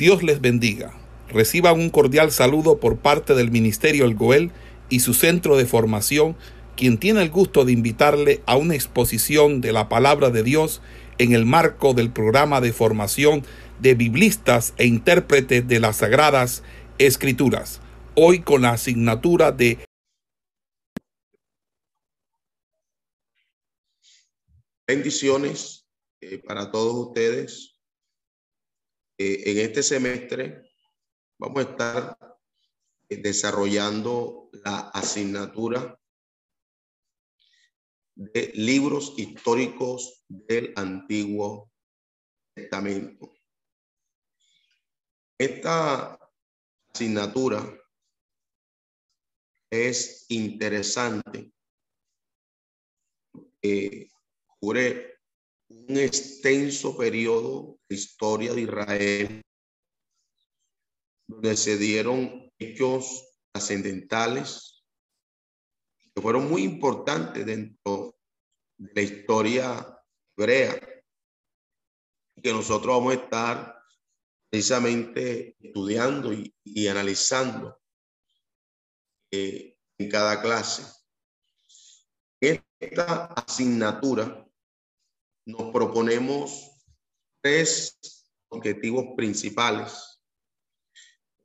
Dios les bendiga. Reciban un cordial saludo por parte del Ministerio El Goel y su centro de formación, quien tiene el gusto de invitarle a una exposición de la palabra de Dios en el marco del programa de formación de biblistas e intérpretes de las Sagradas Escrituras, hoy con la asignatura de Bendiciones eh, para todos ustedes. Eh, en este semestre vamos a estar eh, desarrollando la asignatura de libros históricos del Antiguo Testamento. Esta asignatura es interesante. Eh, cubre un extenso periodo de historia de Israel, donde se dieron hechos trascendentales que fueron muy importantes dentro de la historia hebrea, que nosotros vamos a estar precisamente estudiando y, analizando eh, en cada clase. Esta asignatura nos proponemos tres objetivos principales.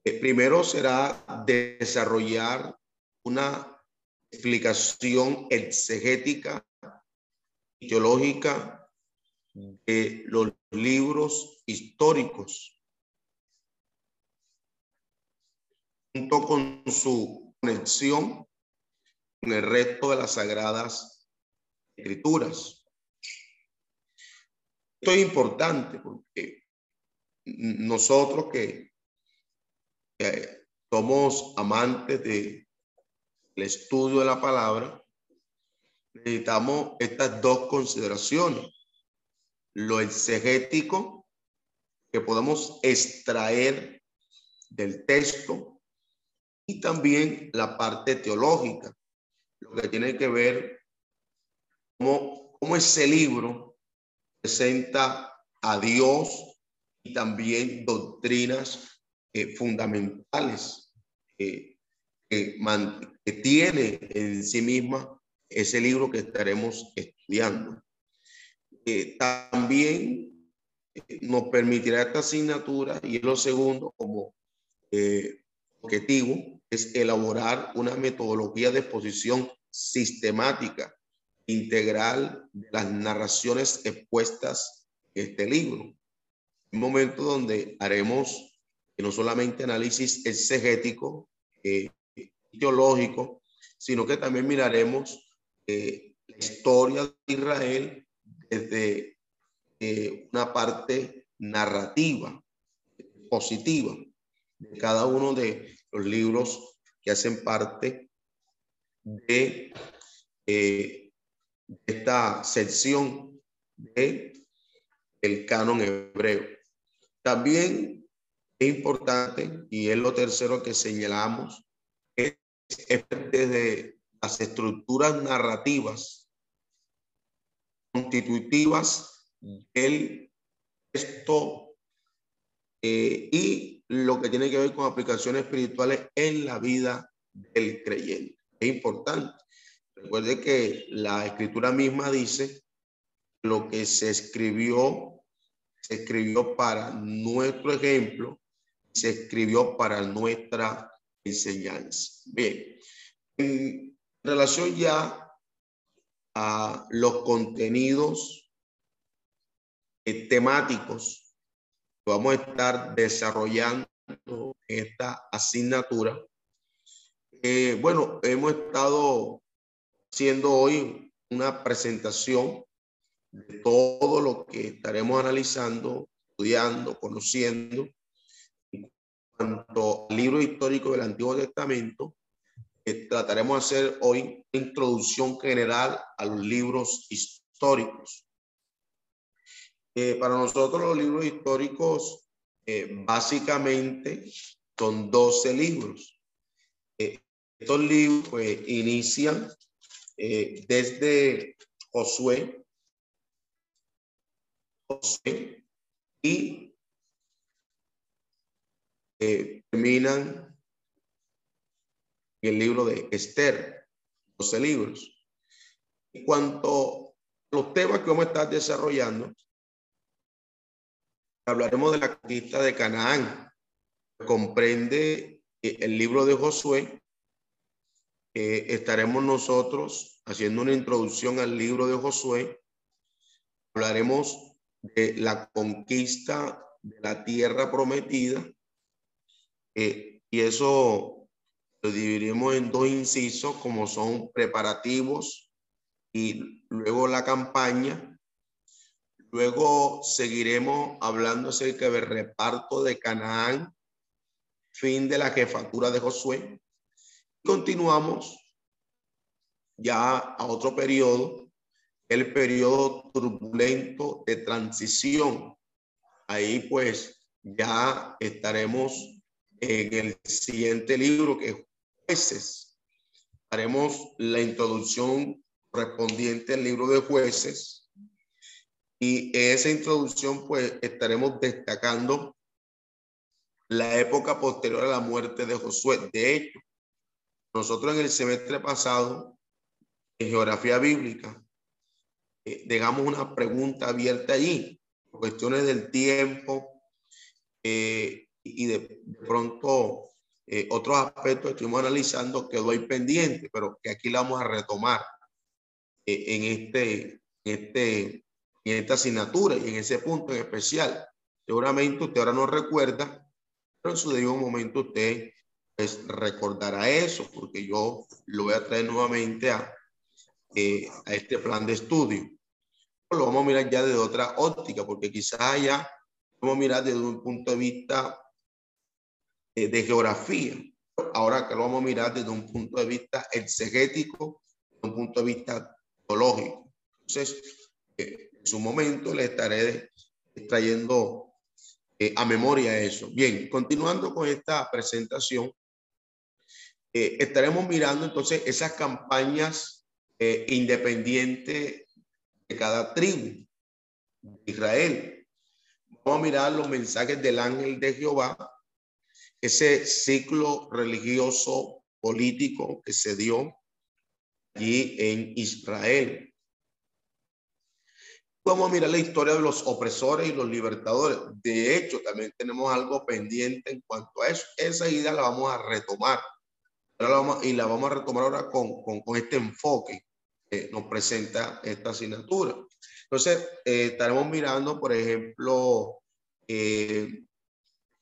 El primero será desarrollar una explicación exegética y teológica de los libros históricos, junto con su conexión con el resto de las sagradas escrituras. Esto es importante porque nosotros que, somos amantes del estudio de la palabra, necesitamos estas dos consideraciones. Lo exegético que podemos extraer del texto y también la parte teológica, lo que tiene que ver cómo, cómo ese libro a Dios y también doctrinas eh, fundamentales que, tiene en sí misma ese libro que estaremos estudiando. Eh, también eh, nos permitirá esta asignatura, y es lo segundo como objetivo, es elaborar una metodología de exposición sistemática integral de las narraciones expuestas en este libro. Un momento donde haremos no solamente análisis exegético, eh, teológico, sino que también miraremos eh, la historia de Israel desde eh, una parte narrativa, positiva, de cada uno de los libros que hacen parte de eh, esta sección de el canon hebreo. También es importante, y es lo tercero que señalamos, es, desde las estructuras narrativas constitutivas del texto eh, y lo que tiene que ver con aplicaciones espirituales en la vida del creyente. Es importante. Recuerde que la escritura misma dice lo que se escribió, se escribió para nuestro ejemplo, se escribió para nuestra enseñanza. Bien, en relación ya a los contenidos eh, temáticos vamos a estar desarrollando esta asignatura, eh, bueno, hemos estado siendo hoy una presentación de todo lo que estaremos analizando, estudiando, conociendo en cuanto al libro histórico del Antiguo Testamento. trataremos de hacer hoy una introducción general a los libros históricos. Eh, para nosotros los libros históricos eh, básicamente son 12 libros. Eh, estos libros pues, inician eh, desde Josué, y eh, terminan el libro de Esther, 12 libros. En cuanto a los temas que vamos a estar desarrollando, hablaremos de la conquista de Canaán. Comprende eh, el libro de Josué. Estaremos nosotros haciendo una introducción al libro de Josué. Hablaremos de la conquista de la tierra prometida. Eh, y eso lo dividiremos en dos incisos, como son preparativos y luego la campaña. Luego seguiremos hablando acerca del reparto de Canaán, fin de la jefatura de Josué. Continuamos ya a otro periodo el periodo turbulento de transición. Ahí pues ya estaremos en el siguiente libro que es jueces. Haremos la introducción correspondiente al libro de jueces. Y en esa introducción pues estaremos destacando la época posterior a la muerte de Josué. De hecho, nosotros en el semestre pasado, en geografía bíblica, eh, dejamos una pregunta abierta allí, cuestiones del tiempo eh, y de, pronto eh, otros aspectos que estuvimos analizando quedó ahí pendiente, pero que aquí la vamos a retomar en, este, este, en esta asignatura y en ese punto en especial. Seguramente usted ahora no recuerda, pero en su debido momento usted pues, recordará eso, porque yo lo voy a traer nuevamente a, a este plan de estudio lo vamos a mirar ya desde otra óptica, porque quizás ya vamos a mirar desde un punto de vista eh, de, geografía. Ahora que lo vamos a mirar desde un punto de vista exegético, desde un punto de vista teológico. Entonces, eh, en su momento le estaré trayendo eh, a memoria eso. Bien, continuando con esta presentación, estaremos mirando entonces esas campañas independientes de cada tribu de Israel. Vamos a mirar los mensajes del ángel de Jehová, ese ciclo religioso político que se dio allí en Israel. Vamos a mirar la historia de los opresores y los libertadores. De hecho, también tenemos algo pendiente en cuanto a eso. Esa idea la vamos a retomar. Y la vamos a retomar ahora con, con, este enfoque nos presenta esta asignatura. Entonces, eh, estaremos mirando, por ejemplo, eh,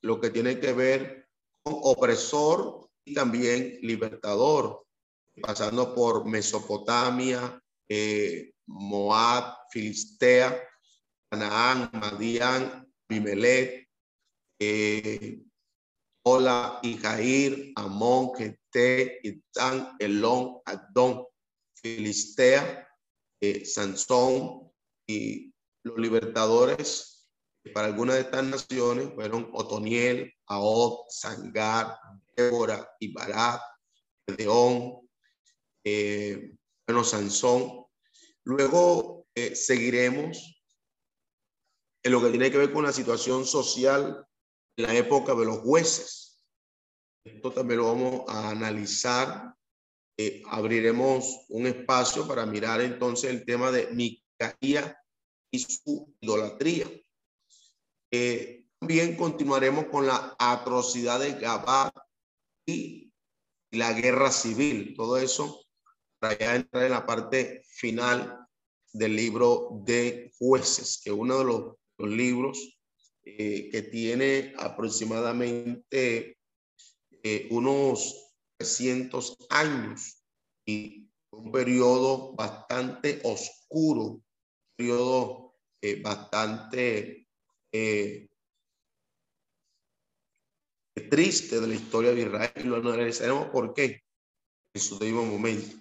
lo que tiene que ver con opresor y también libertador, pasando por Mesopotamia, eh, Moab, Filistea, Canaán, Madián, Bimelech, Ola y Jair, Amón, Gente, Itán, Elón, Adón, Filistea, eh, Sansón y los libertadores para algunas de estas naciones fueron Otoniel, Aod, Sangar, Débora y Barat, León, eh, bueno, Sansón. Luego eh, seguiremos en lo que tiene que ver con la situación social la época de los jueces. Esto también lo vamos a analizar eh, abriremos un espacio para mirar entonces el tema de Micaía y su idolatría. Eh, también continuaremos con la atrocidad de Gabá y la guerra civil. Todo eso para ya entrar en la parte final del libro de jueces, que uno de los, libros eh, que tiene aproximadamente unos 300 años y un periodo bastante oscuro, un periodo eh, bastante eh, triste de la historia de Israel y lo analizaremos por qué en su debido momento.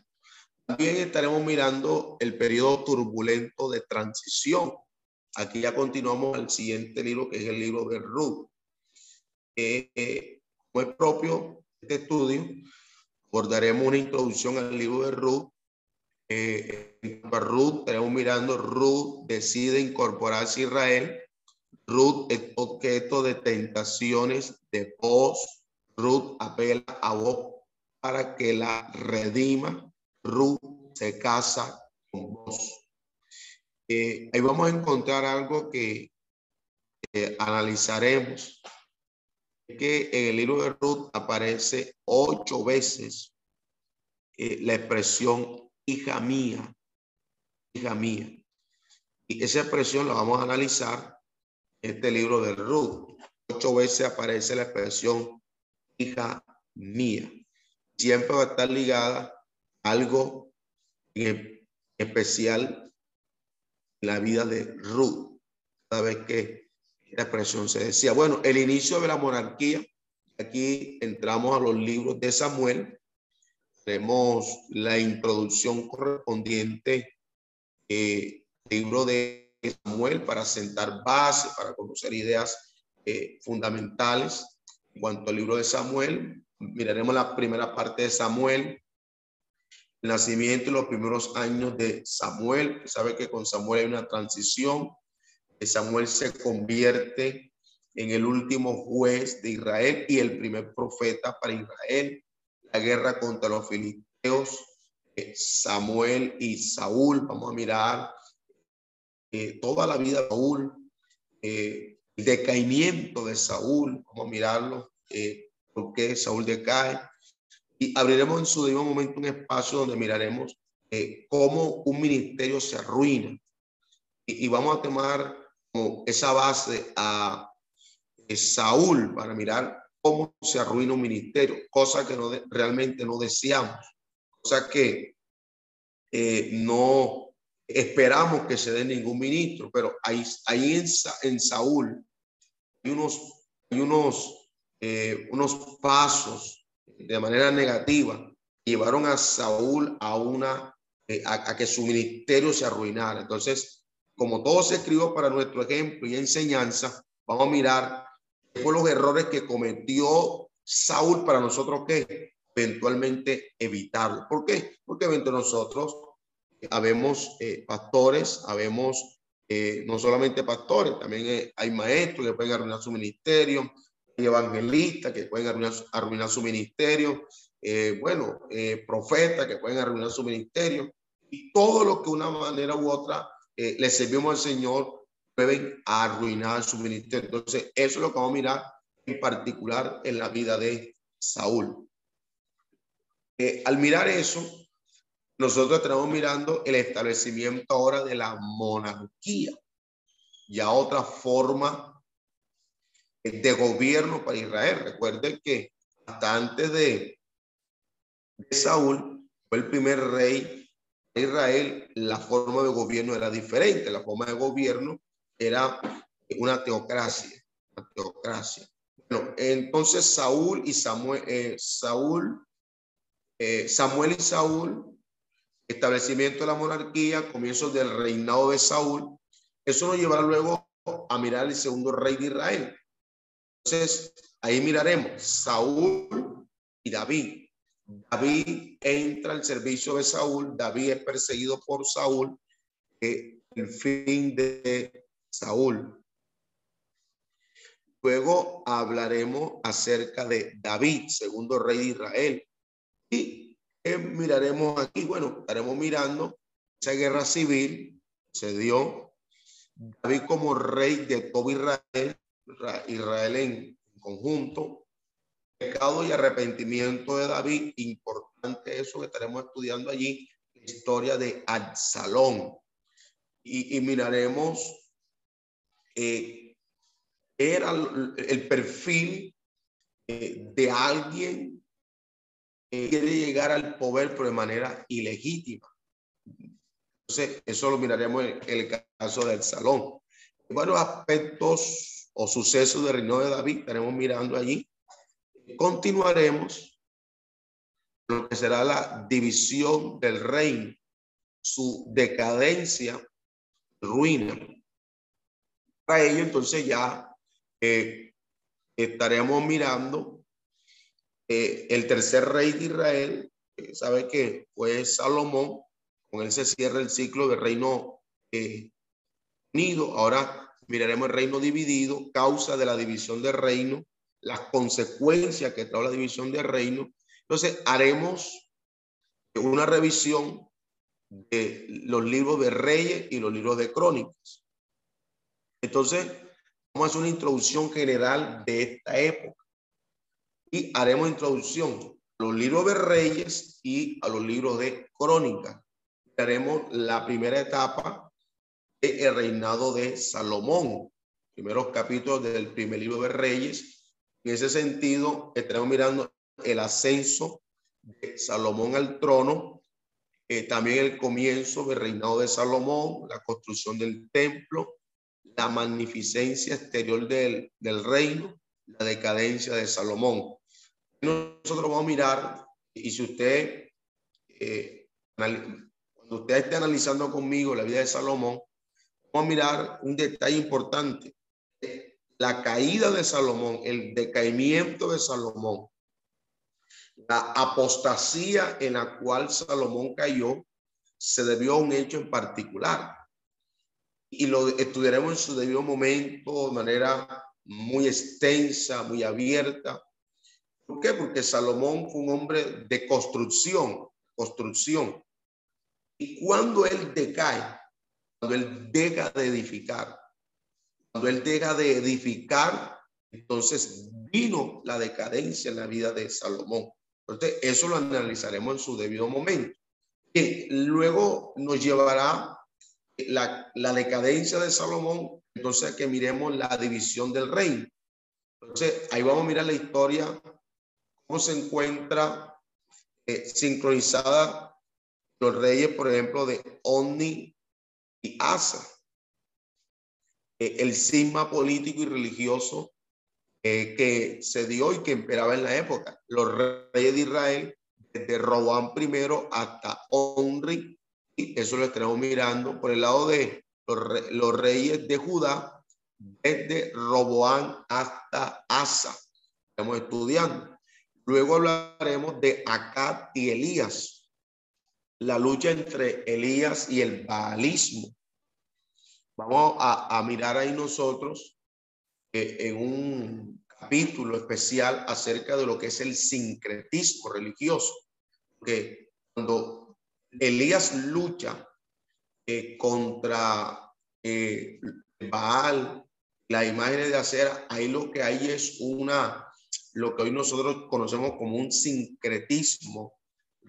También estaremos mirando el periodo turbulento de transición. Aquí ya continuamos al siguiente libro, que es el libro de Ruth. Eh, como es propio este estudio, abordaremos una introducción al libro de Ruth. Eh, Ruth, estaremos mirando, Ruth decide incorporarse a Israel. Ruth es objeto de tentaciones de voz. Ruth apela a vos para que la redima. Ruth se casa con vos. Eh, ahí vamos a encontrar algo que analizaremos. Que en el libro de Ruth aparece ocho veces eh, la expresión hija mía, hija mía. Y esa expresión la vamos a analizar en este libro de Ruth. Ocho veces aparece la expresión hija mía. Siempre va a estar ligada a algo especial la vida de Ruth. Cada vez que la expresión se decía, bueno, el inicio de la monarquía, aquí entramos a los libros de Samuel, tenemos la introducción correspondiente, eh, libro de Samuel para sentar base, para conocer ideas eh, fundamentales. En cuanto al libro de Samuel, miraremos la primera parte de Samuel, el nacimiento y los primeros años de Samuel. Sabe que con Samuel hay una transición. Samuel se convierte en el último juez de Israel y el primer profeta para Israel la guerra contra los filisteos, eh, Samuel y Saúl. Vamos a mirar eh, toda la vida de Saúl, eh, el decaimiento de Saúl. Vamos a mirarlo, por qué Saúl decae. Y abriremos en su debido momento un espacio donde miraremos cómo un ministerio se arruina. Y, vamos a tomar como esa base a Saúl para mirar cómo se arruina un ministerio, cosa que no realmente no deseamos, cosa que eh, no esperamos que se dé ningún ministro, pero ahí, ahí en, en Saúl hay unos, hay unos, eh, unos pasos de manera negativa llevaron a Saúl a una eh, a, que su ministerio se arruinara. Entonces, como todo se escribió para nuestro ejemplo y enseñanza, vamos a mirar fue los errores que cometió Saúl para nosotros que eventualmente evitarlo. ¿Por qué? Porque entre nosotros habemos eh, pastores, habemos eh, no solamente pastores, también eh, hay maestros que pueden arruinar su ministerio, evangelistas que pueden arruinar, su ministerio, bueno, profetas que pueden arruinar su ministerio, y todo lo que una manera u otra le servimos al Señor pueden arruinar su ministerio. Entonces, eso es lo que vamos a mirar en particular en la vida de Saúl. Eh, al mirar eso, nosotros estamos mirando el establecimiento ahora de la monarquía, ya otra forma de gobierno para Israel. Recuerden que hasta antes de, Saúl fue el primer rey de Israel, la forma de gobierno era diferente. La forma de gobierno era una teocracia, teocracia. Bueno, entonces Saúl y Samuel, eh, Saúl, eh, Samuel y Saúl, establecimiento de la monarquía, comienzos del reinado de Saúl, eso nos llevará luego a mirar el segundo rey de Israel. Entonces, ahí miraremos Saúl y David. David entra al servicio de Saúl, David es perseguido por Saúl, eh, el fin de Saúl. Luego hablaremos acerca de David, segundo rey de Israel. Y miraremos aquí, bueno, estaremos mirando esa guerra civil, se dio David como rey de todo Israel, Israel en conjunto, pecado y arrepentimiento de David, importante eso que estaremos estudiando allí, la historia de Absalón. Y, miraremos eh, era el perfil eh, de alguien que quiere llegar al poder pero de manera ilegítima. Entonces, eso lo miraremos en el caso del salón. Aspectos o sucesos del reino de David estaremos mirando allí. Continuaremos lo que será la división del reino, su decadencia, ruina. Para ello, entonces ya eh, estaremos mirando eh, el tercer rey de Israel, sabe que fue Salomón, con él se cierra el ciclo del reino eh, unido. Ahora miraremos el reino dividido, causa de la división del reino, las consecuencias que trae la división del reino. Entonces, haremos una revisión de los libros de Reyes y los libros de Crónicas. Entonces, vamos a hacer una introducción general de esta época y haremos introducción a los libros de Reyes y a los libros de Crónicas. Haremos la primera etapa del reinado de Salomón, primeros capítulos del primer libro de Reyes. En ese sentido, estaremos mirando el ascenso de Salomón al trono eh, también el comienzo del reinado de Salomón, la construcción del templo, la magnificencia exterior del, del reino, la decadencia de Salomón. Nosotros vamos a mirar, y si usted, eh, cuando usted esté analizando conmigo la vida de Salomón, vamos a mirar un detalle importante. La caída de Salomón, el decaimiento de Salomón, la apostasía en la cual Salomón cayó se debió a un hecho en particular. Y lo estudiaremos en su debido momento de manera muy extensa, muy abierta. ¿Por qué? Porque Salomón fue un hombre de construcción, construcción. Y cuando él decae, cuando él deja de edificar, cuando él deja de edificar, entonces vino la decadencia en la vida de Salomón. Entonces, eso lo analizaremos en su debido momento. Bien, luego nos llevará la, la decadencia de Salomón, entonces que miremos la división del reino. Entonces, ahí vamos a mirar la historia, cómo se encuentra eh, sincronizada los reyes, por ejemplo, de Oni y el cisma político y religioso eh, que se dio y que imperaba en la época. Los reyes de Israel, desde Roboán primero hasta Onri, y eso lo estaremos mirando por el lado de los, reyes de Judá, desde Roboán hasta Asa. Estamos estudiando. Luego hablaremos de Acad y Elías, la lucha entre Elías y el baalismo. Vamos a, mirar ahí nosotros en un capítulo especial acerca de lo que es el sincretismo religioso. Que cuando Elías lucha eh, contra eh, Baal, la imagen de acera, ahí lo que hay es una, lo que hoy nosotros conocemos como un sincretismo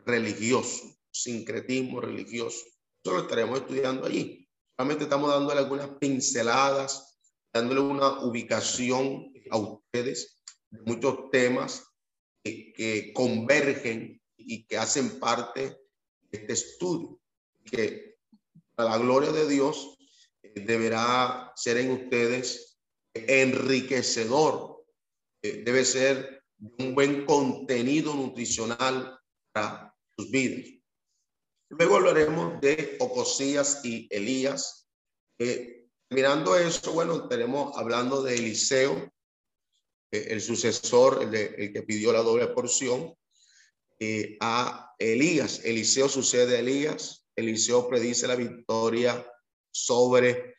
religioso, sincretismo religioso. Eso lo estaremos estudiando allí. Solamente estamos dándole algunas pinceladas dándole una ubicación a ustedes de muchos temas que, convergen y que hacen parte de este estudio, que a la gloria de Dios eh, deberá ser en ustedes enriquecedor, eh, debe ser un buen contenido nutricional para sus vidas. Luego hablaremos de Ocosías y Elías, Mirando eso, bueno, tenemos hablando de Eliseo, eh, el sucesor, el, que pidió la doble porción, eh, a Elías. Eliseo sucede a Elías. Eliseo predice la victoria sobre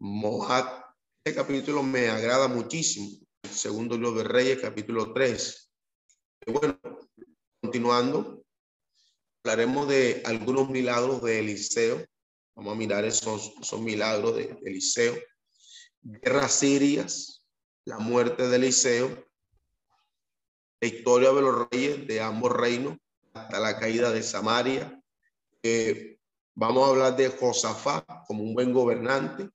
Moab. Este capítulo me agrada muchísimo. segundo libro de Reyes, capítulo 3. bueno, continuando, hablaremos de algunos milagros de Eliseo Vamos a mirar esos, milagros de, Eliseo. Guerras sirias, la muerte de Eliseo, la historia de los reyes de ambos reinos, hasta la caída de Samaria. Eh, vamos a hablar de Josafat como un buen gobernante.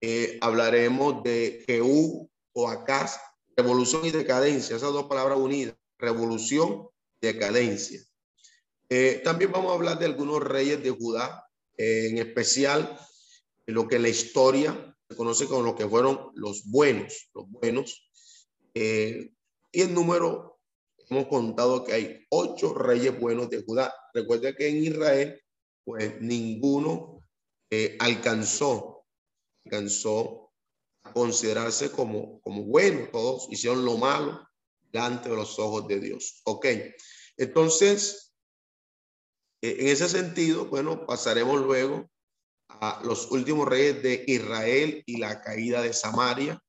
Eh, hablaremos de Jehú o Acaz, revolución y decadencia, esas dos palabras unidas, revolución y decadencia. Eh, también vamos a hablar de algunos reyes de Judá, en especial lo que la historia se conoce como lo que fueron los buenos, los buenos. Eh, y el número, hemos contado que hay ocho reyes buenos de Judá. Recuerda que en Israel, pues ninguno eh, alcanzó, alcanzó a considerarse como, como bueno. Todos hicieron lo malo delante de los ojos de Dios. Ok, entonces, en ese sentido, bueno, pasaremos luego a los últimos reyes de Israel y la caída de Samaria,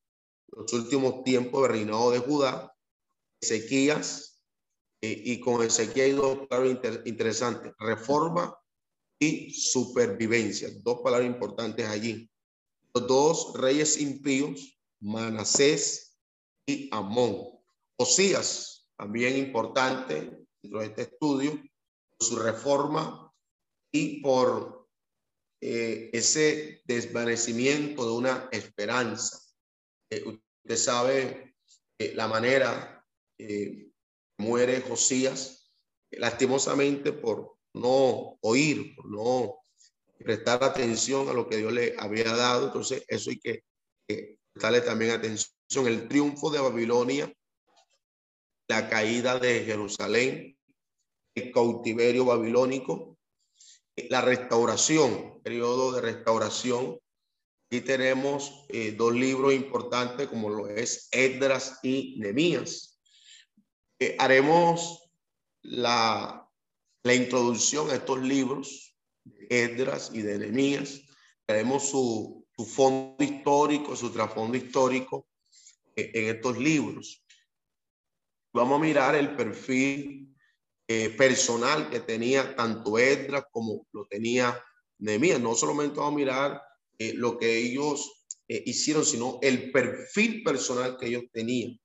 los últimos tiempos de reinado de Judá, Ezequías, eh, y con Ezequías hay dos palabras interesantes, reforma y supervivencia, dos palabras importantes allí. Los dos reyes impíos, Manasés y Amón. Osías, también importante dentro de este estudio, su reforma y por eh, ese desvanecimiento de una esperanza. Eh, usted sabe eh, la manera que muere Josías, lastimosamente por no oír, no prestar atención a lo que Dios le había dado. Entonces, eso hay que, que prestarle también atención. El triunfo de Babilonia, la caída de Jerusalén, el cautiverio babilónico, la restauración, periodo de restauración. Aquí tenemos eh, dos libros importantes como lo es Edras y Nemías. Eh, haremos la, la introducción a estos libros Edras y de Nemías. Haremos su, su fondo histórico, su trasfondo histórico eh, en estos libros. Vamos a mirar el perfil eh, personal que tenía tanto Edra como lo tenía Nehemías. No solamente vamos a mirar eh, lo que ellos eh, hicieron, sino el perfil personal que ellos tenían.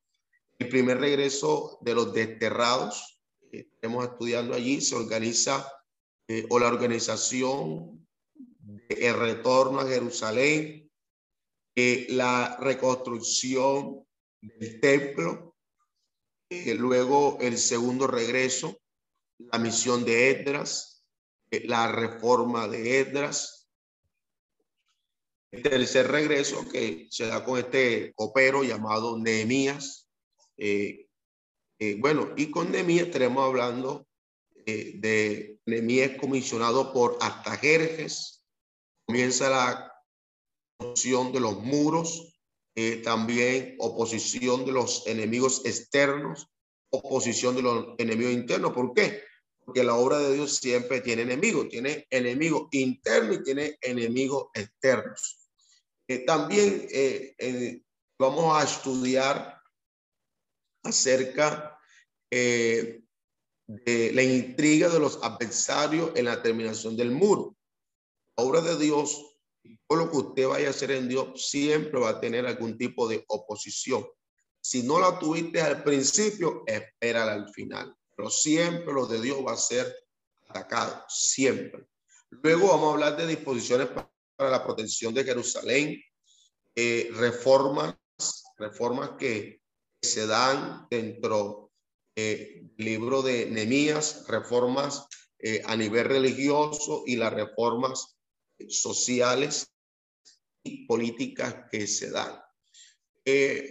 El primer regreso de los desterrados, estamos estudiando allí, se organiza o la organización el retorno a Jerusalén, la reconstrucción del templo, luego el segundo regreso, la misión de Edras, eh, la reforma de Edras. El tercer regreso que se da con este copero llamado Nehemías. Eh, eh, bueno, y con Nehemías estaremos hablando de Nehemías comisionado por Astajerjes. Comienza la construcción de los muros, también oposición de los enemigos externos, oposición de los enemigos internos. ¿Por qué? Porque la obra de Dios siempre tiene enemigos, tiene enemigos internos y tiene enemigos externos. Eh, también eh, eh, vamos a estudiar acerca de la intriga de los adversarios en la terminación del muro. La obra de Dios, todo lo que usted vaya a hacer en Dios, siempre va a tener algún tipo de oposición. Si no la tuviste al principio, espérala al final. Pero siempre lo de Dios va a ser atacado, siempre. Luego vamos a hablar de disposiciones para la protección de Jerusalén, eh, reformas, reformas que se dan dentro eh, del libro de Nemías, reformas eh, a nivel religioso y las reformas sociales y políticas que se dan.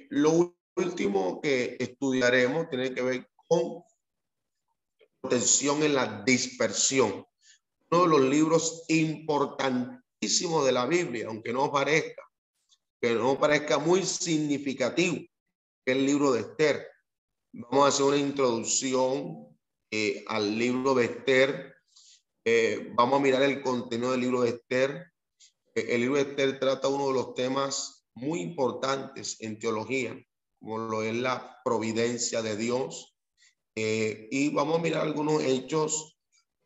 lo último que estudiaremos tiene que ver con protección en la dispersión. Uno de los libros importantísimos de la Biblia, aunque no parezca, que no parezca muy significativo, que el libro de Esther. Vamos a hacer una introducción eh, al libro de Esther. Eh, vamos a mirar el contenido del libro de Esther. Eh, el libro de Esther trata uno de los temas muy importantes en teología, como lo es la providencia de Dios. Eh, y vamos a mirar algunos hechos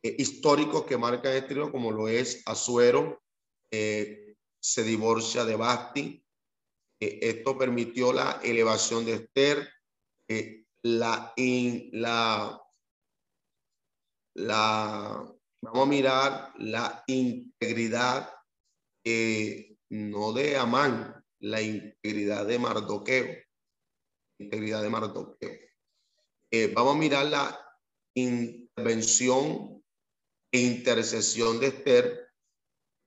eh, históricos que marcan este libro, como lo es Azuero, eh, se divorcia de Basti. esto permitió la elevación de Esther, la, la, la, vamos a mirar la integridad, no de Amán, la integridad de Mardoqueo integridad de Mardoqueo. Eh, vamos a mirar la intervención e intercesión de Esther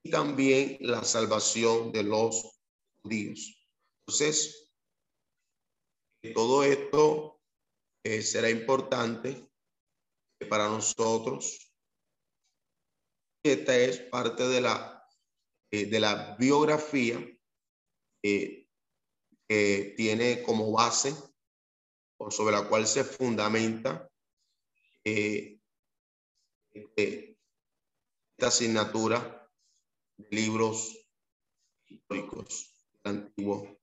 y también la salvación de los judíos. Entonces, todo esto eh, será importante para nosotros. Esta es parte de la, eh, de la biografía tiene como base sobre la cual se fundamenta eh, este, esta asignatura libros históricos del Antiguo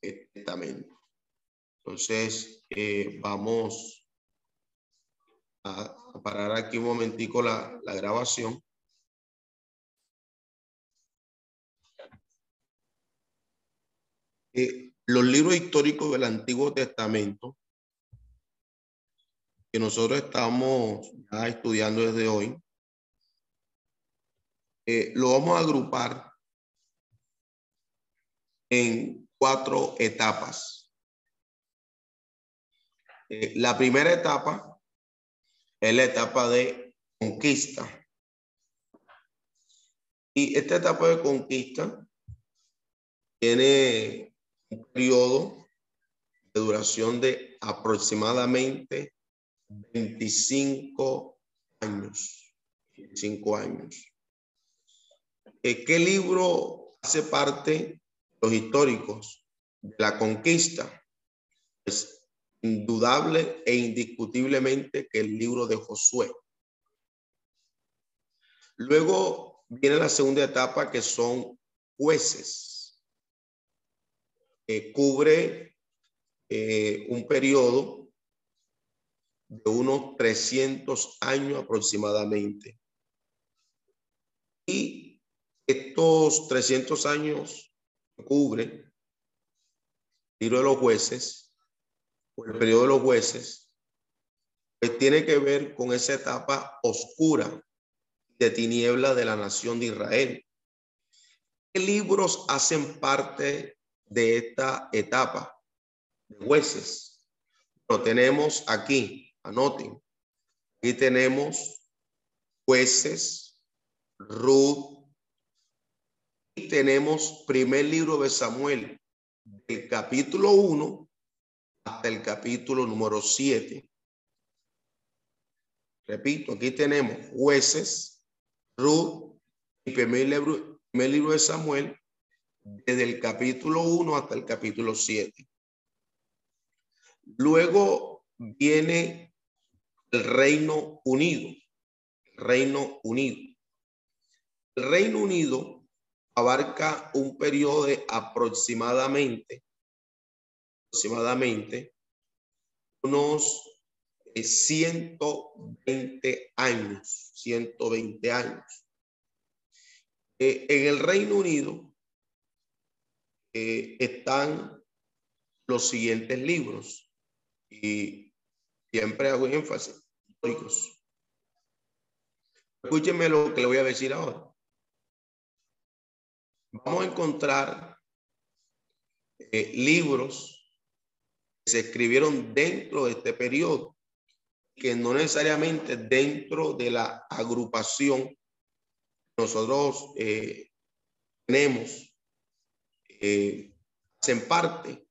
Testamento. Entonces, eh, vamos a, parar aquí un momentico la, la grabación. Eh, los libros históricos del Antiguo Testamento que nosotros estamos estudiando desde hoy, eh, lo vamos a agrupar en cuatro etapas. Eh, la primera etapa es la etapa de conquista. Y esta etapa de conquista tiene un periodo de duración de aproximadamente 25 años. 25 años. Eh, ¿Qué libro hace parte los históricos de la conquista? Es indudable e indiscutiblemente que el libro de Josué. Luego viene la segunda etapa que son jueces. Cubre eh, un periodo de unos 300 años aproximadamente. Y estos 300 años cubre el libro de los jueces, o el periodo de los jueces, pues tiene que ver con esa etapa oscura de tiniebla de la nación de Israel. ¿Qué libros hacen parte de esta etapa de jueces? Lo tenemos aquí Anoten. Aquí tenemos jueces, Ruth, y tenemos primer libro de Samuel, del capítulo 1 hasta el capítulo número 7. Repito, aquí tenemos jueces, Ruth y primer libro, primer libro de Samuel, desde el capítulo 1 hasta el capítulo 7. Luego viene el Reino Unido. Reino Unido. El Reino Unido abarca un periodo de aproximadamente, aproximadamente unos 120 eh, años, 120 años. Eh, en el Reino Unido eh, están los siguientes libros y siempre hago énfasis históricos. Escúcheme lo que le voy a decir ahora. Vamos a encontrar eh, libros que se escribieron dentro de este periodo, que no necesariamente dentro de la agrupación nosotros eh, tenemos, eh, hacen parte,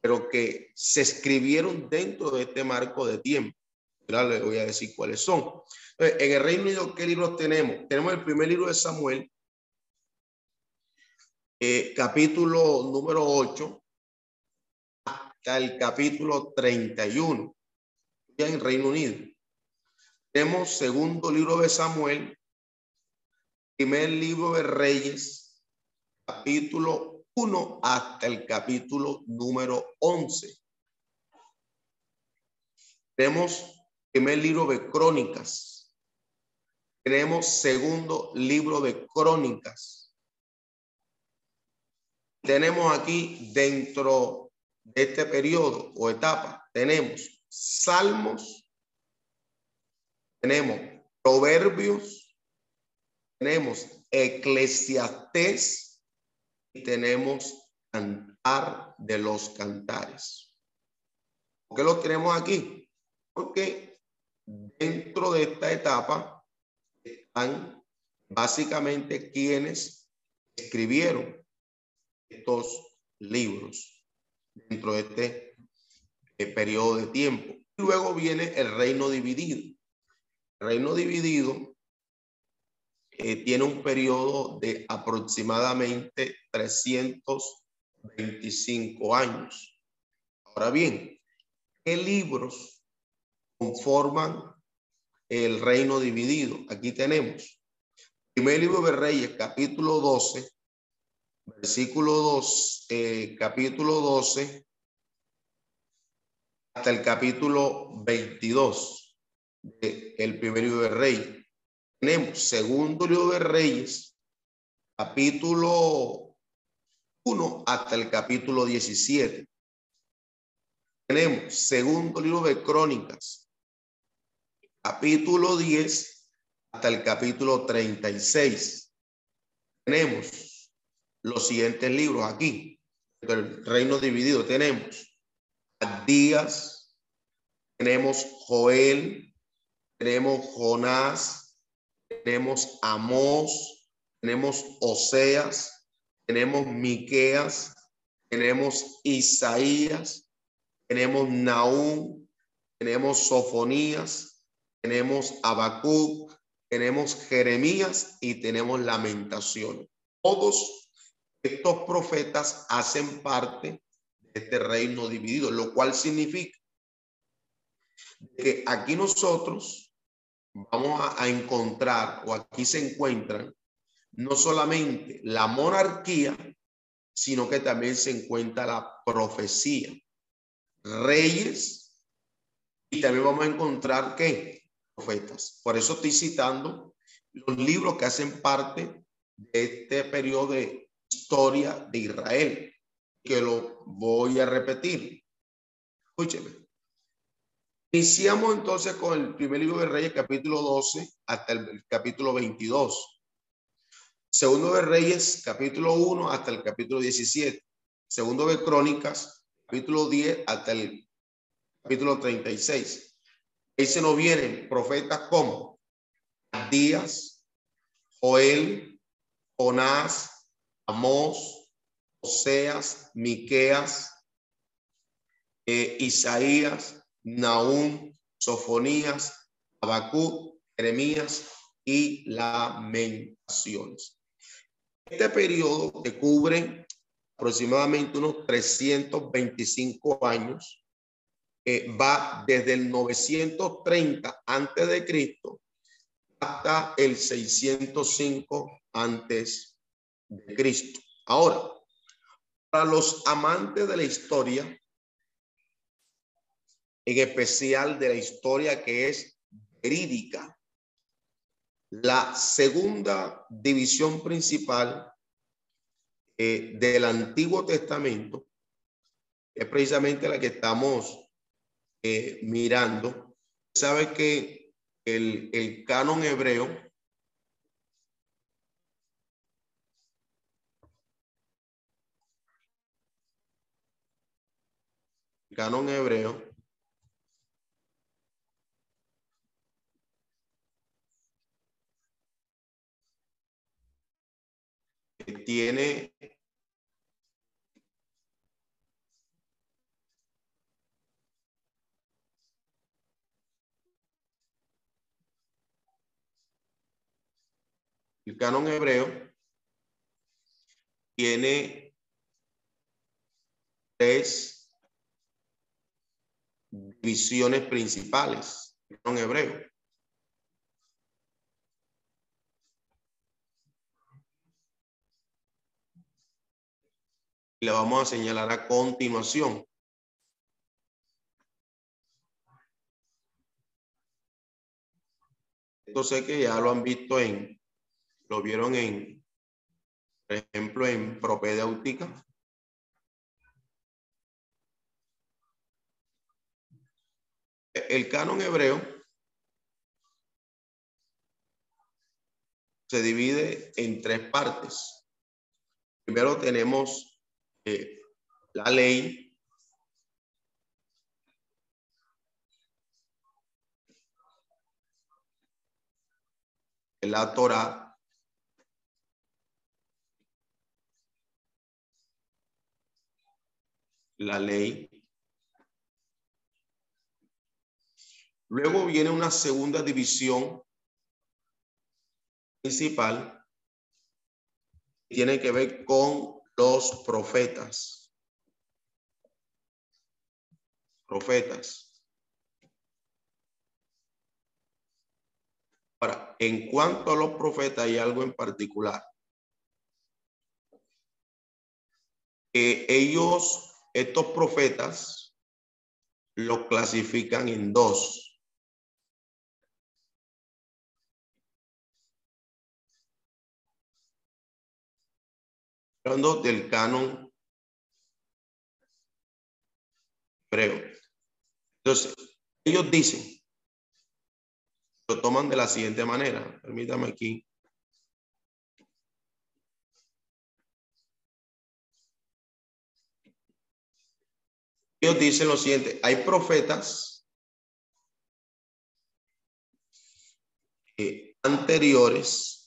pero que se escribieron dentro de este marco de tiempo. Ahora les voy a decir cuáles son. En el Reino Unido, ¿qué libros tenemos? Tenemos el primer libro de Samuel, eh, capítulo número 8, hasta el capítulo 31, ya en Reino Unido. Tenemos segundo libro de Samuel, primer libro de Reyes, capítulo 1 hasta el capítulo número 11. Tenemos primer libro de crónicas. Tenemos segundo libro de crónicas. Tenemos aquí dentro de este periodo o etapa, tenemos salmos, tenemos proverbios, tenemos eclesiastés, tenemos cantar de los cantares. ¿Por qué lo tenemos aquí? Porque dentro de esta etapa están básicamente quienes escribieron estos libros dentro de este eh, periodo de tiempo. Y luego viene el reino dividido. El reino dividido eh, tiene un periodo de aproximadamente 325 años. Ahora bien, ¿qué libros conforman el reino dividido? Aquí tenemos Primer libro de Reyes, capítulo 12, versículo 2, eh, capítulo 12, hasta el capítulo 22 del primer libro de Reyes. Tenemos segundo libro de Reyes, capítulo 1 hasta el capítulo 17. Tenemos segundo libro de Crónicas, capítulo 10 hasta el capítulo 36. Tenemos los siguientes libros aquí, el reino dividido. Tenemos Días, tenemos Joel, tenemos Jonás, tenemos Amós, tenemos Oseas, tenemos Miqueas, tenemos Isaías, tenemos Naúm, tenemos Sofonías, tenemos Habacuc, tenemos Jeremías y tenemos Lamentación. Todos estos profetas hacen parte de este reino dividido, lo cual significa que aquí nosotros vamos a, encontrar o aquí se encuentran no solamente la monarquía, sino que también se encuentra la profecía. Reyes y también vamos a encontrar que profetas. Por eso estoy citando los libros que hacen parte de este periodo de historia de Israel, que lo voy a repetir. Escúcheme. Iniciamos entonces con el primer libro de Reyes, capítulo 12, hasta el capítulo 22. Segundo de Reyes, capítulo 1 hasta el capítulo 17. Segundo de Crónicas, capítulo 10 hasta el capítulo 36. Ahí se nos vienen profetas como Díaz, Joel, Jonás, Amós, Oseas, Miqueas, eh, Isaías, Naúm, Sofonías, Habacuc, Jeremías y Lamentaciones. Este periodo que cubre aproximadamente unos 325 años, va desde el 930 antes de Cristo hasta el 605 antes de Cristo. Ahora, para los amantes de la historia, en especial de la historia que es verídica, la segunda división principal eh, del Antiguo Testamento es precisamente la que estamos eh, mirando. Sabe que el, el canon hebreo el canon hebreo tiene el canon hebreo tiene tres visiones principales, el hebreo. Y la vamos a señalar a continuación. Esto sé que ya lo han visto en, lo vieron en, por ejemplo, en propedéutica. El canon hebreo se divide en tres partes. Primero tenemos la ley la Torah la ley. Luego viene una segunda división principal tiene que ver con los profetas. Profetas. Ahora, en cuanto a los profetas hay algo en particular. Que ellos, estos profetas, los clasifican en dos. Hablando del canon hebreo. Entonces, ellos dicen lo toman de la siguiente manera. Permítame aquí. Ellos dicen lo siguiente, hay profetas anteriores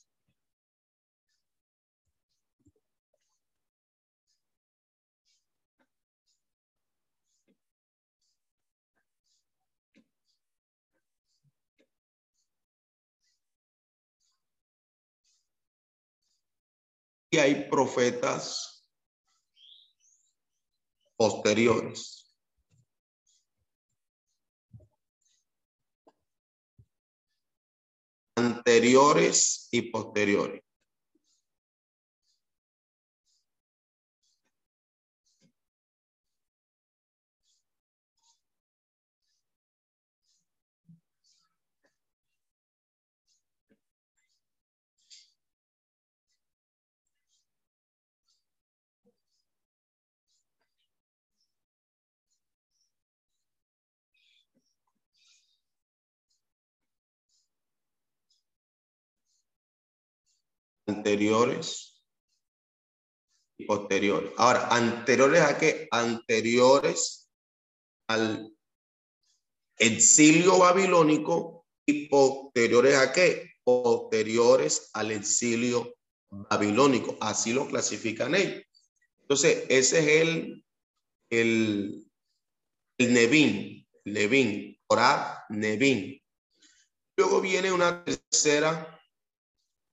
y hay profetas posteriores. Anteriores y posteriores. Anteriores y posteriores. Ahora, anteriores a qué? Anteriores al exilio babilónico y posteriores a qué? Posteriores al exilio babilónico. Así lo clasifican ellos. Entonces, ese es el, el, el Nevin, Nevin, Torah Nevin. Luego viene una tercera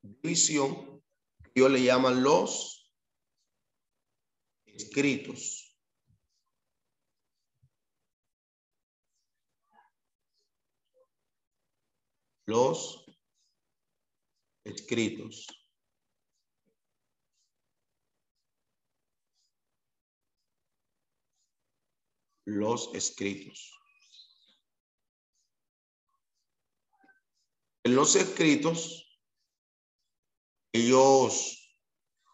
división, yo le llaman los escritos. Los escritos. Los escritos. Los escritos ellos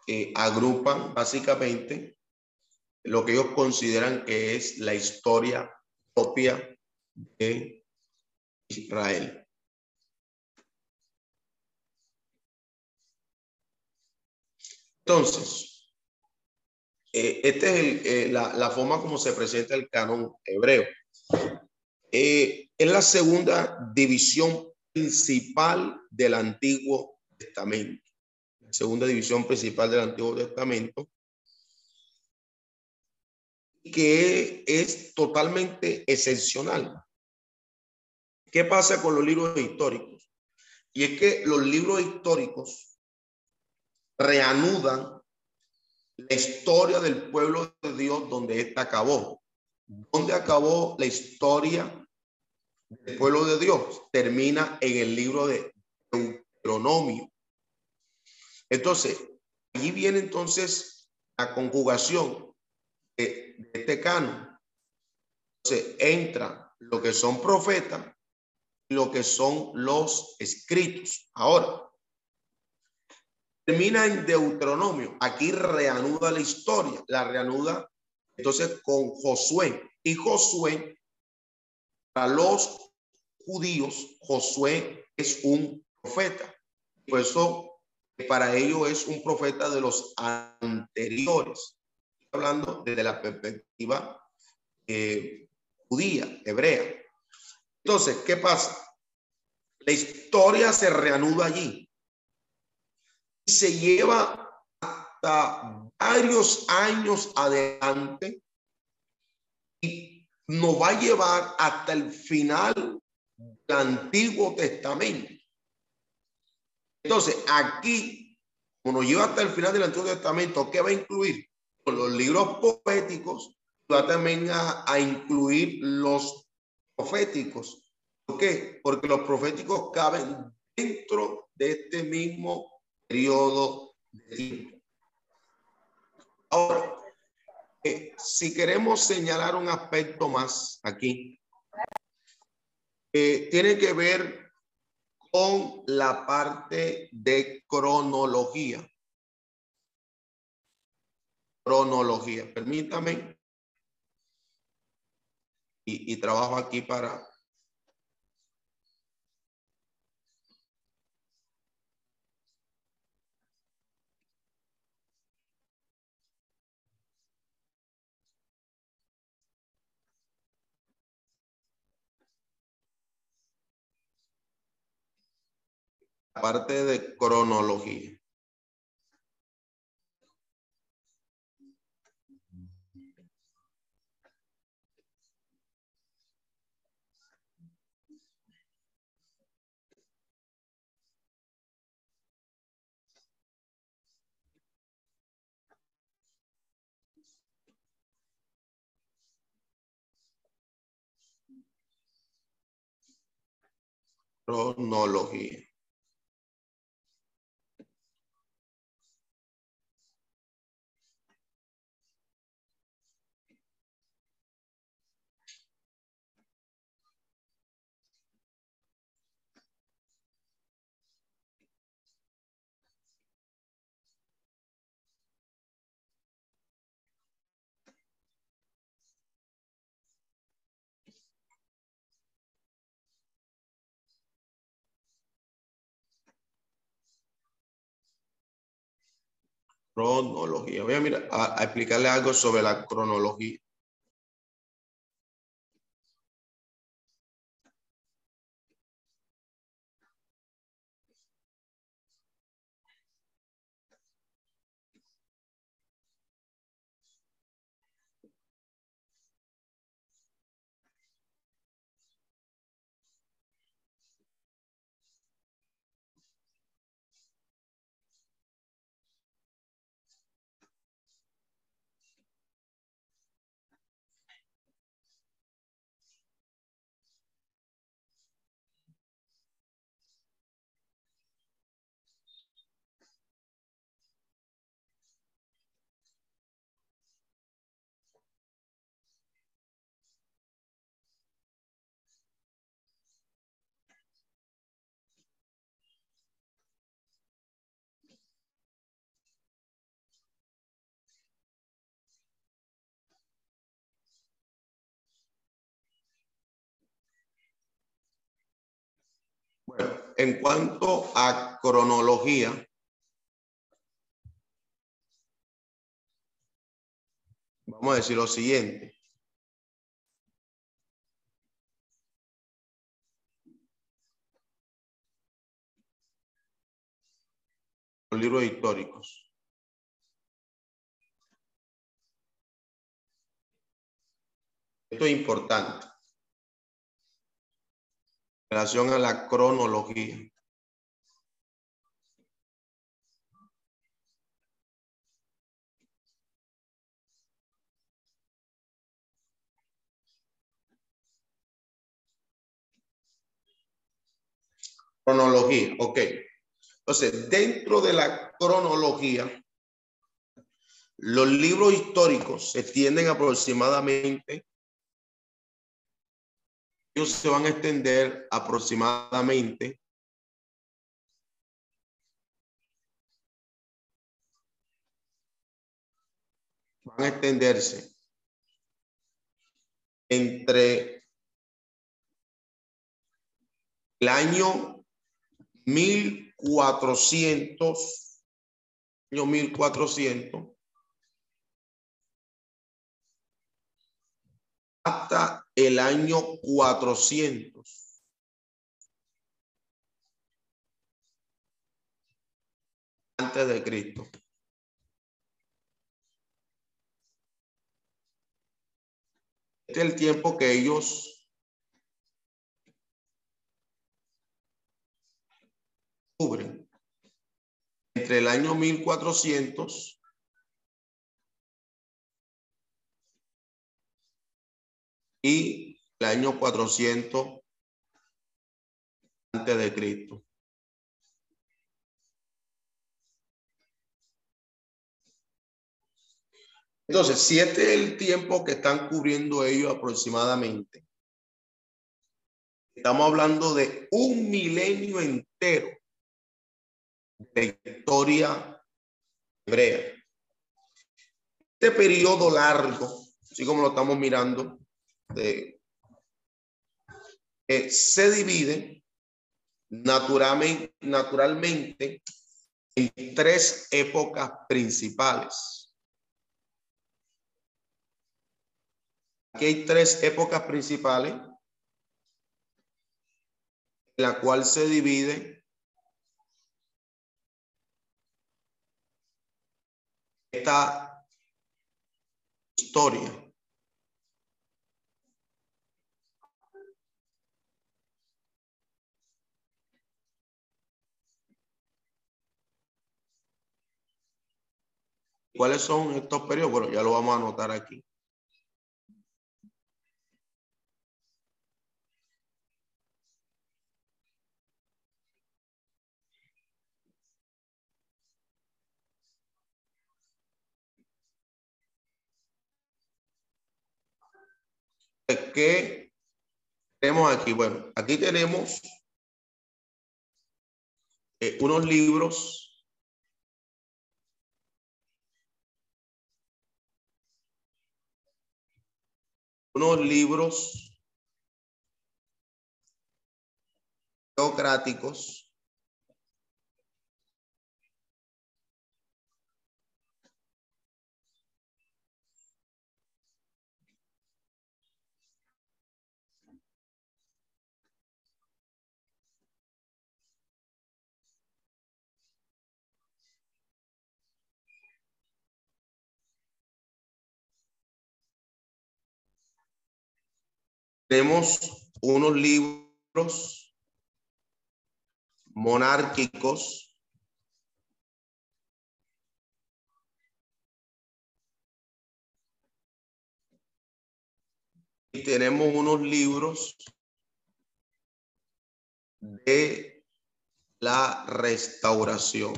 eh, agrupan básicamente lo que ellos consideran que es la historia propia de Israel. Entonces, eh, esta es eh, la, la, forma como se presenta el canon hebreo. es la segunda división principal del Antiguo Testamento segunda división principal del Antiguo Testamento, que es totalmente excepcional. ¿Qué pasa con los libros históricos? Y es que los libros históricos reanudan la historia del pueblo de Dios donde ésta acabó. ¿Dónde acabó la historia del pueblo de Dios? Termina en el libro de Deuteronomio. Entonces, allí viene entonces la conjugación de, este canon. Entonces, entra lo que son profetas y lo que son los escritos. Ahora, termina en Deuteronomio. Aquí reanuda la historia, la reanuda entonces con Josué. Y Josué, para los judíos, Josué es un profeta. Por eso para ello es un profeta de los anteriores. hablando desde la perspectiva eh, judía, hebrea. Entonces, ¿qué pasa? La historia se reanuda allí. Y se lleva hasta varios años adelante y nos va a llevar hasta el final del Antiguo Testamento. Entonces, aquí, como nos lleva hasta el final del Antiguo Testamento, ¿qué va a incluir? Los libros poéticos, va también a, incluir los proféticos. ¿Por qué? Porque los proféticos caben dentro de este mismo periodo de tiempo. Ahora, eh, si queremos señalar un aspecto más aquí, eh, tiene que ver con la parte de cronología. Cronología. Permítame. y trabajo aquí para parte de cronología. Cronología. Cronología. Voy a, mirar, a, explicarle algo sobre la cronología. En cuanto a cronología, vamos a decir lo siguiente. Los libros históricos. Esto es importante relación a la cronología. Cronología, ok. Entonces, dentro de la cronología, los libros históricos se tienden aproximadamente se van a extender aproximadamente van a extenderse entre el año 1400, año 1400, hasta el año 400. Antes de Cristo. Este es el tiempo que ellos cubren. Entre el año 1400 y el año 400 antes de Cristo. Entonces, si este es el tiempo que están cubriendo ellos aproximadamente, estamos hablando de un milenio entero de historia hebrea. Este periodo largo, así como lo estamos mirando, eh, se divide naturalmente, naturalmente en tres épocas principales. Aquí hay tres épocas principales en la cual se divide esta historia. ¿Cuáles son estos periodos? Bueno, ya lo vamos a anotar aquí. ¿Qué tenemos aquí? Bueno, aquí tenemos eh, unos libros unos libros teocráticos Tenemos unos libros monárquicos y tenemos unos libros de la restauración.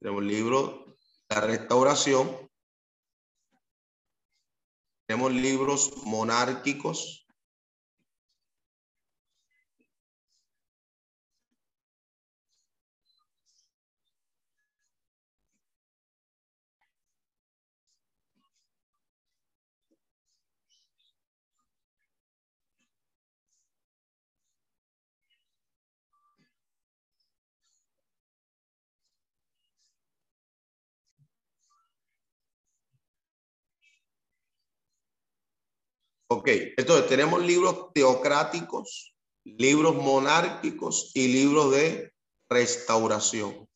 Tenemos libros La Restauración. Tenemos libros monárquicos. Ok, entonces tenemos libros teocráticos, libros monárquicos y libros de restauración.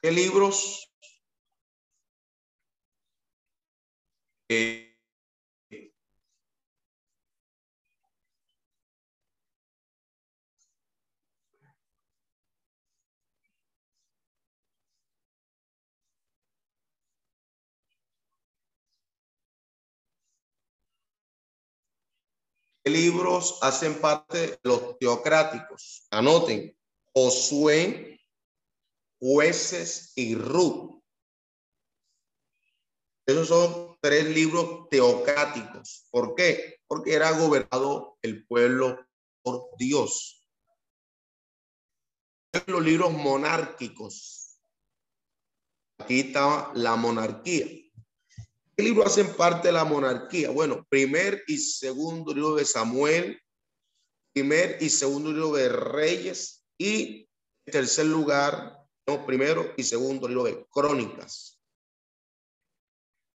¿Qué libros ¿Qué libros hacen parte de los teocráticos? Anoten, Josué, jueces y Ruth. Esos son tres libros teocráticos. ¿Por qué? Porque era gobernado el pueblo por Dios. Los libros monárquicos. Aquí está la monarquía. ¿Qué libros hacen parte de la monarquía? Bueno, primer y segundo libro de Samuel, primer y segundo libro de Reyes y tercer lugar, no, primero y segundo libro de Crónicas.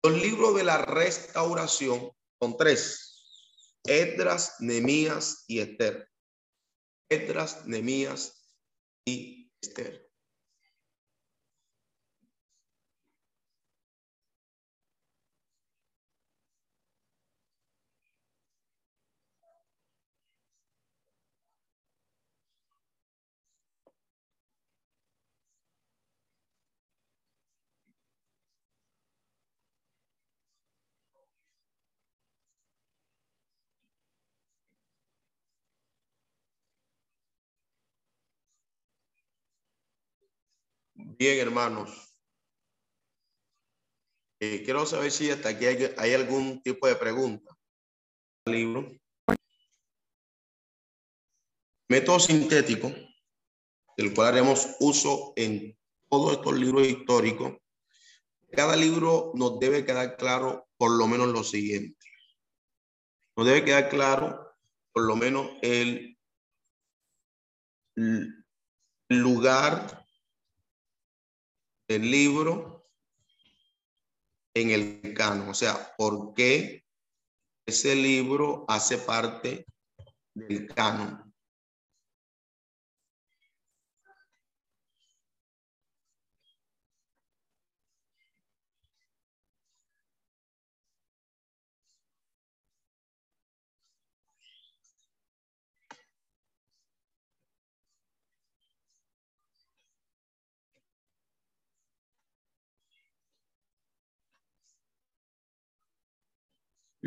Los libros de la restauración son tres. Edras, Nemías y Esther. Edras, Nemías y Esther. Bien, hermanos. Eh, quiero saber si hasta aquí hay, hay algún tipo de pregunta. Libro. Método sintético, del cual haremos uso en todos estos libros históricos. Cada libro nos debe quedar claro por lo menos lo siguiente. Nos debe quedar claro por lo menos el lugar del libro en el canon, o sea, por qué ese libro hace parte del canon.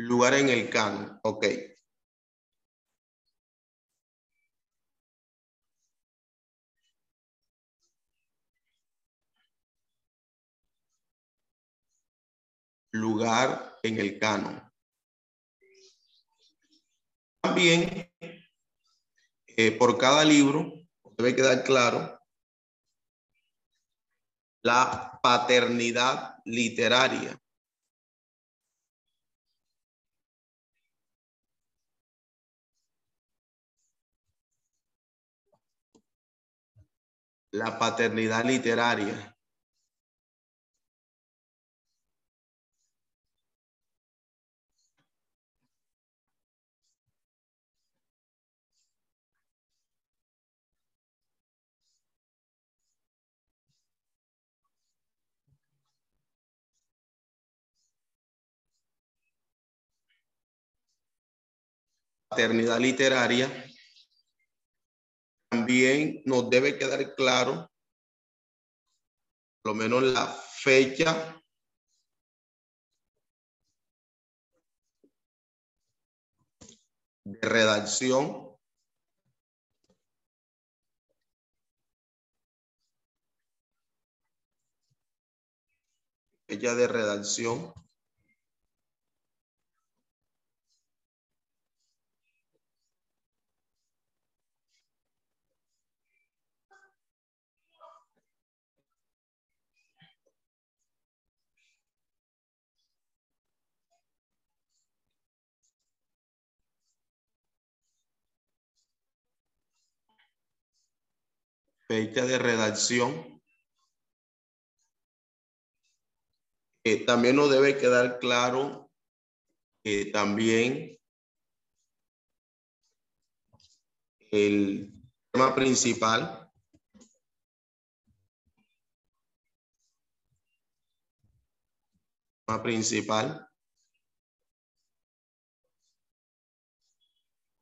Lugar en el canon. Ok. Lugar en el canon. También, eh, por cada libro, debe quedar claro la paternidad literaria. La paternidad literaria. Paternidad literaria también nos debe quedar claro, lo menos la fecha de redacción fecha de redacción fecha de redacción. Eh, también nos debe quedar claro que también el tema principal tema principal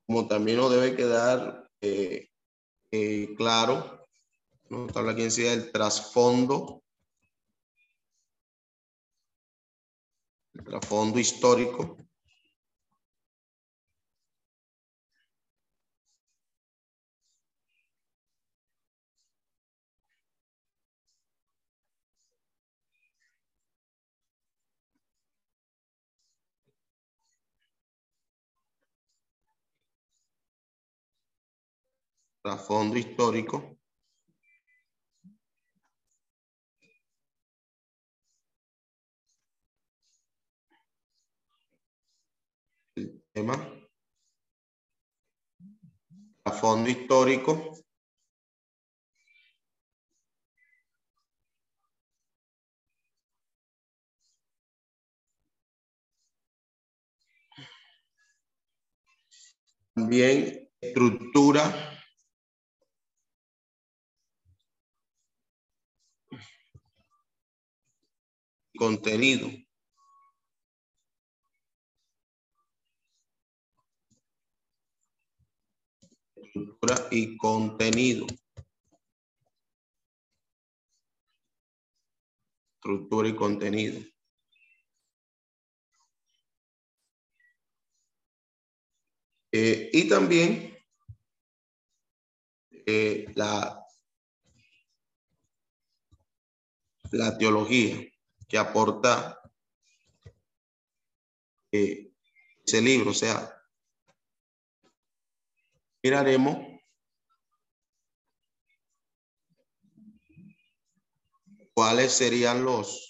como también nos debe quedar eh, eh, claro nos habla aquí encima del trasfondo. El trasfondo histórico. Trasfondo histórico. Tema. A fondo histórico. También estructura. Contenido estructura y contenido. Estructura y contenido. Eh, y también eh, la la teología que aporta eh, ese libro. O sea, miraremos cuáles serían los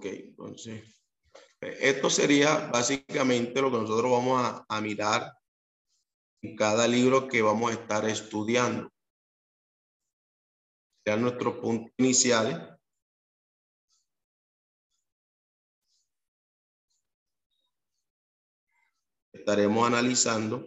Ok, entonces, eh, esto sería básicamente lo que nosotros vamos a, a mirar en cada libro que vamos a estar estudiando. Sean nuestros puntos iniciales. Estaremos analizando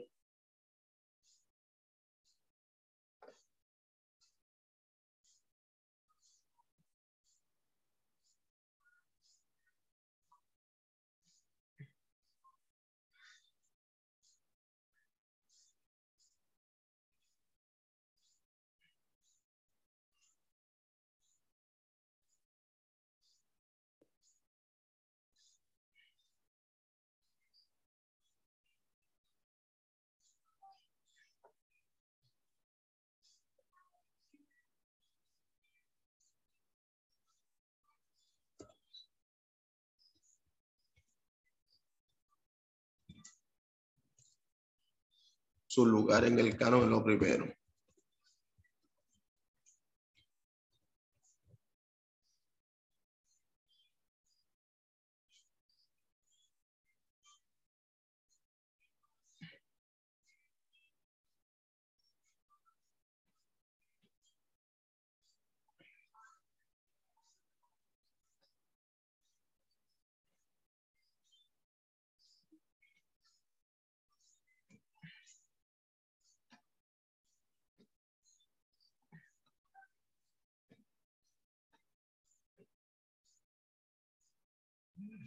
su lugar en el canon en lo primero.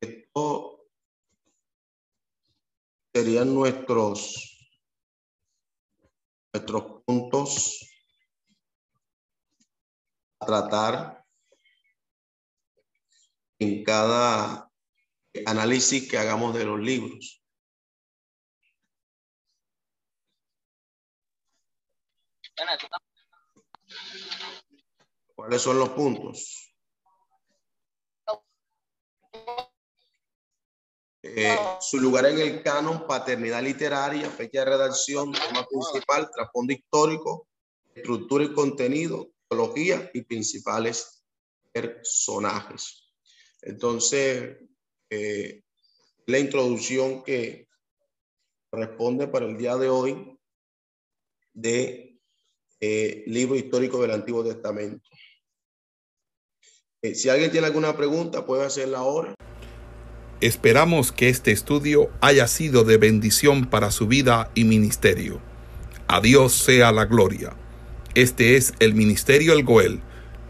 Esto serían nuestros, nuestros puntos a tratar en cada análisis que hagamos de los libros. ¿Cuáles son los puntos? Eh, su lugar en el canon, paternidad literaria, fecha de redacción, tema principal, trasfondo histórico, estructura y contenido, teología y principales personajes. Entonces, eh, la introducción que responde para el día de hoy de eh, libro histórico del Antiguo Testamento. si alguien tiene alguna pregunta, puede hacerla ahora. Esperamos que este estudio haya sido de bendición para su vida y ministerio. A Dios sea la gloria. Este es el Ministerio El Goel,